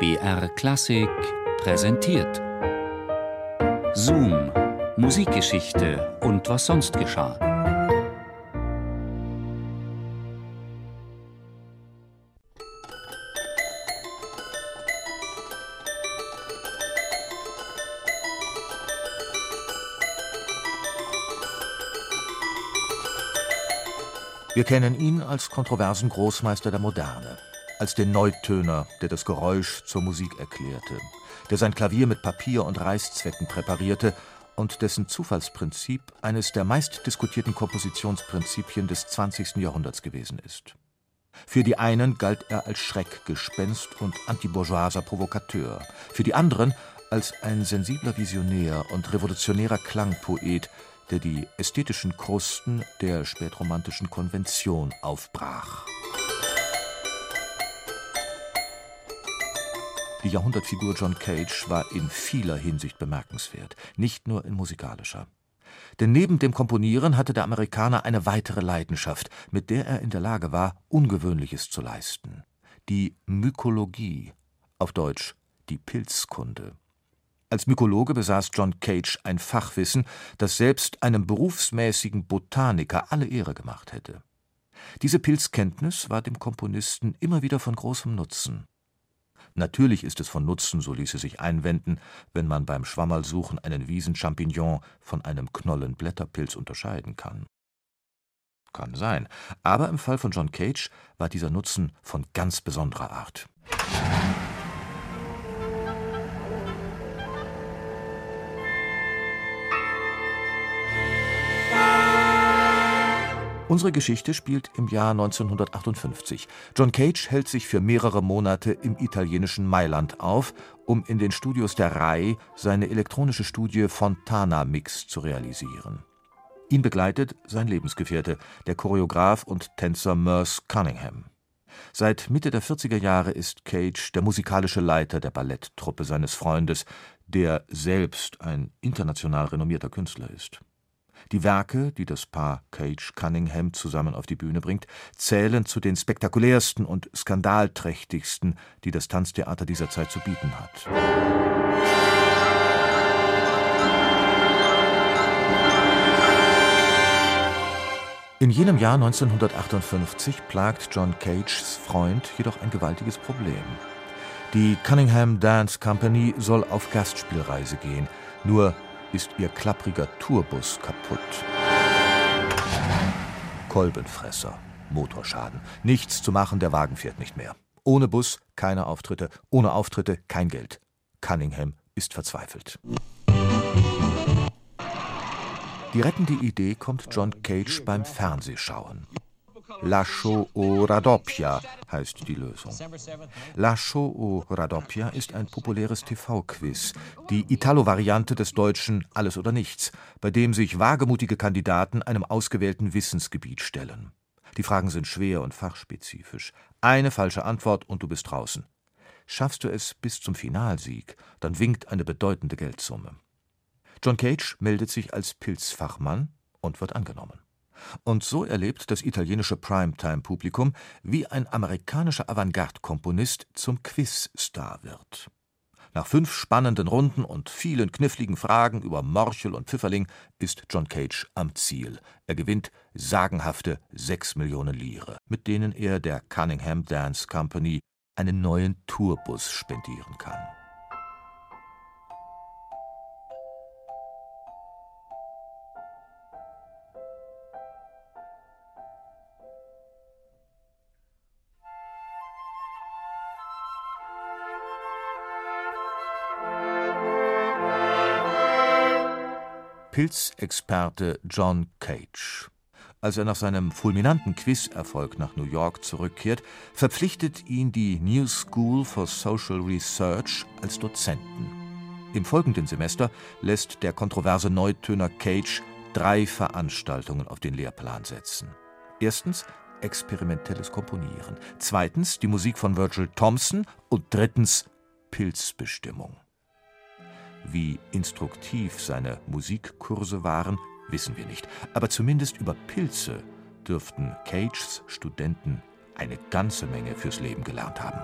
BR Klassik präsentiert. Zoom, Musikgeschichte und was sonst geschah. Wir kennen ihn als kontroversen Großmeister der Moderne, als den Neutöner, der das Geräusch zur Musik erklärte, der sein Klavier mit Papier und Reißzwecken präparierte und dessen Zufallsprinzip eines der meistdiskutierten Kompositionsprinzipien des 20. Jahrhunderts gewesen ist. Für die einen galt er als Schreckgespenst und antibourgeoiser Provokateur, für die anderen als ein sensibler Visionär und revolutionärer Klangpoet, der die ästhetischen Krusten der spätromantischen Konvention aufbrach. Die Jahrhundertfigur John Cage war in vieler Hinsicht bemerkenswert, nicht nur in musikalischer. Denn neben dem Komponieren hatte der Amerikaner eine weitere Leidenschaft, mit der er in der Lage war, Ungewöhnliches zu leisten: die Mykologie, auf Deutsch die Pilzkunde. Als Mykologe besaß John Cage ein Fachwissen, das selbst einem berufsmäßigen Botaniker alle Ehre gemacht hätte. Diese Pilzkenntnis war dem Komponisten immer wieder von großem Nutzen. Natürlich ist es von Nutzen, so ließe sich einwenden, wenn man beim Schwammerlsuchen einen Wiesenchampignon von einem Knollenblätterpilz unterscheiden kann. Kann sein, aber im Fall von John Cage war dieser Nutzen von ganz besonderer Art. Unsere Geschichte spielt im Jahr 1958. John Cage hält sich für mehrere Monate im italienischen Mailand auf, um in den Studios der RAI seine elektronische Studie Fontana Mix zu realisieren. Ihn begleitet sein Lebensgefährte, der Choreograf und Tänzer Merce Cunningham. Seit Mitte der 40er Jahre ist Cage der musikalische Leiter der Balletttruppe seines Freundes, der selbst ein international renommierter Künstler ist. Die Werke, die das Paar Cage-Cunningham zusammen auf die Bühne bringt, zählen zu den spektakulärsten und skandalträchtigsten, die das Tanztheater dieser Zeit zu bieten hat. In jenem Jahr 1958 plagt John Cages Freund jedoch ein gewaltiges Problem. Die Cunningham Dance Company soll auf Gastspielreise gehen, nur ist ihr klappriger Tourbus kaputt. Kolbenfresser, Motorschaden. Nichts zu machen, der Wagen fährt nicht mehr. Ohne Bus keine Auftritte, ohne Auftritte kein Geld. Cunningham ist verzweifelt. Die rettende Idee kommt John Cage beim Fernsehschauen. La Show o Radoppia heißt die Lösung. La Show o Radoppia ist ein populäres TV-Quiz, die Italo-Variante des deutschen Alles oder Nichts, bei dem sich wagemutige Kandidaten einem ausgewählten Wissensgebiet stellen. Die Fragen sind schwer und fachspezifisch. Eine falsche Antwort und du bist draußen. Schaffst du es bis zum Finalsieg, dann winkt eine bedeutende Geldsumme. John Cage meldet sich als Pilzfachmann und wird angenommen. Und so erlebt das italienische Primetime-Publikum, wie ein amerikanischer Avantgarde-Komponist zum Quiz-Star wird. Nach fünf spannenden Runden und vielen kniffligen Fragen über Morchel und Pfifferling ist John Cage am Ziel. Er gewinnt sagenhafte sechs Millionen Lire, mit denen er der Cunningham Dance Company einen neuen Tourbus spendieren kann. Pilzexperte John Cage. Als er nach seinem fulminanten Quizerfolg nach New York zurückkehrt, verpflichtet ihn die New School for Social Research als Dozenten. Im folgenden Semester lässt der kontroverse Neutöner Cage drei Veranstaltungen auf den Lehrplan setzen. Erstens experimentelles Komponieren, zweitens die Musik von Virgil Thompson und drittens Pilzbestimmung. Wie instruktiv seine Musikkurse waren, wissen wir nicht, aber zumindest über Pilze dürften Cages Studenten eine ganze Menge fürs Leben gelernt haben.